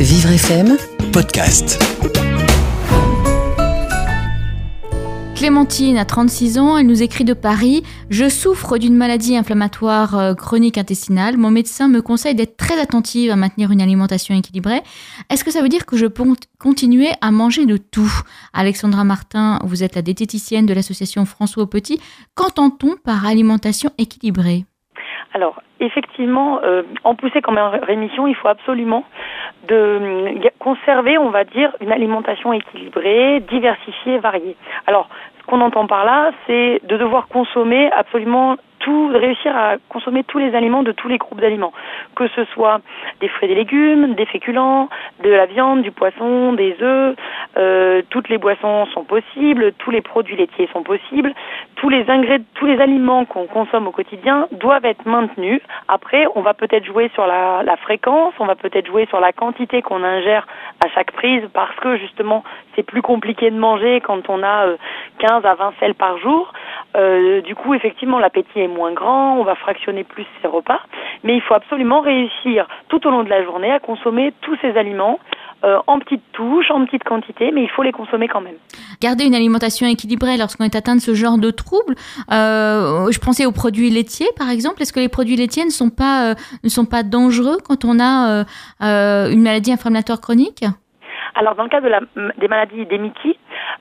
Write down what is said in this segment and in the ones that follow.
Vivre FM podcast. Clémentine a 36 ans, elle nous écrit de Paris. Je souffre d'une maladie inflammatoire euh, chronique intestinale. Mon médecin me conseille d'être très attentive à maintenir une alimentation équilibrée. Est-ce que ça veut dire que je peux continuer à manger de tout? Alexandra Martin, vous êtes la diététicienne de l'association François Petit. Qu'entend-on par alimentation équilibrée? Alors, effectivement, euh, en poussée comme en rémission, il faut absolument de euh, conserver, on va dire, une alimentation équilibrée, diversifiée, variée. Alors, ce qu'on entend par là, c'est de devoir consommer absolument tout, réussir à consommer tous les aliments de tous les groupes d'aliments, que ce soit des fruits et des légumes, des féculents, de la viande, du poisson, des œufs, euh, toutes les boissons sont possibles, tous les produits laitiers sont possibles, tous les ingrédients, tous les aliments qu'on consomme au quotidien doivent être maintenus. Après, on va peut-être jouer sur la, fréquence, on va peut-être jouer sur la quantité qu'on ingère à chaque prise parce que justement c'est plus compliqué de manger quand on a 15 euh, à 20 sels par jour. Euh, du coup, effectivement, l'appétit est moins grand, on va fractionner plus ses repas, mais il faut absolument réussir tout au long de la journée à consommer tous ces aliments euh, en petites touches, en petites quantités, mais il faut les consommer quand même. Garder une alimentation équilibrée lorsqu'on est atteint de ce genre de troubles. Euh, je pensais aux produits laitiers, par exemple. Est-ce que les produits laitiers ne sont pas, ne sont pas dangereux quand on a une maladie inflammatoire chronique? Alors, dans le cas de la, des maladies d'Emiki,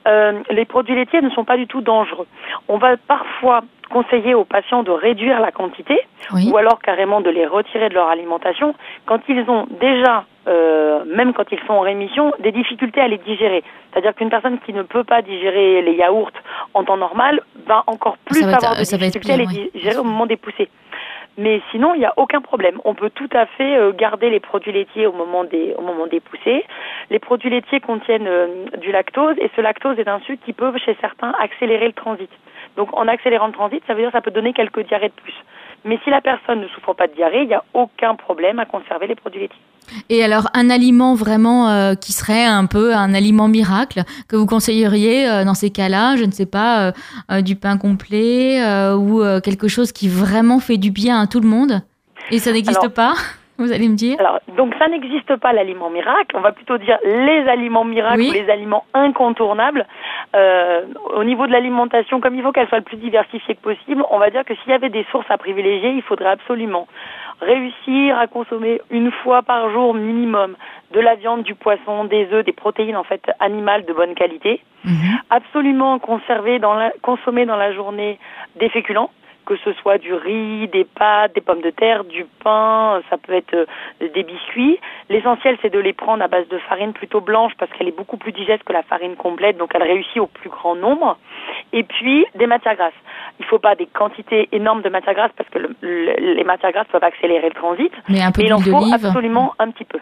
euh, les produits laitiers ne sont pas du tout dangereux. On va parfois conseiller aux patients de réduire la quantité ou alors carrément de les retirer de leur alimentation quand ils ont déjà, euh, même quand ils sont en rémission, des difficultés à les digérer. C'est-à-dire qu'une personne qui ne peut pas digérer les yaourts en temps normal va encore plus avoir des difficultés à les digérer au moment des poussées. Mais sinon, il n'y a aucun problème. On peut tout à fait euh, garder les produits laitiers au moment des, au moment des poussées. Les produits laitiers contiennent euh, du lactose et ce lactose est un sucre qui peut, chez certains, accélérer le transit. Donc, en accélérant le transit, ça veut dire que ça peut donner quelques diarrhées de plus. Mais si la personne ne souffre pas de diarrhée, il n'y a aucun problème à conserver les produits laitiers. Et alors, un aliment vraiment euh, qui serait un peu un aliment miracle que vous conseilleriez euh, dans ces cas-là, je ne sais pas, euh, du pain complet ou quelque chose qui vraiment fait du bien à tout le monde? Et ça n'existe pas? Vous allez me dire Alors, donc ça n'existe pas l'aliment miracle. On va plutôt dire les aliments miracles ou les aliments incontournables. Euh, au niveau de l'alimentation, comme il faut qu'elle soit le plus diversifiée que possible, on va dire que s'il y avait des sources à privilégier, il faudrait absolument réussir à consommer une fois par jour minimum de la viande, du poisson, des œufs, des protéines en fait animales de bonne qualité. Mhm. Absolument conserver dans la, consommer dans la journée des féculents que ce soit du riz, des pâtes, des pommes de terre, du pain, ça peut être euh, des biscuits. L'essentiel, c'est de les prendre à base de farine plutôt blanche parce qu'elle est beaucoup plus digeste que la farine complète, donc elle réussit au plus grand nombre. Et puis, des matières grasses. Il ne faut pas des quantités énormes de matières grasses parce que les matières grasses peuvent accélérer le transit. Mais un peu il en faut absolument un petit peu.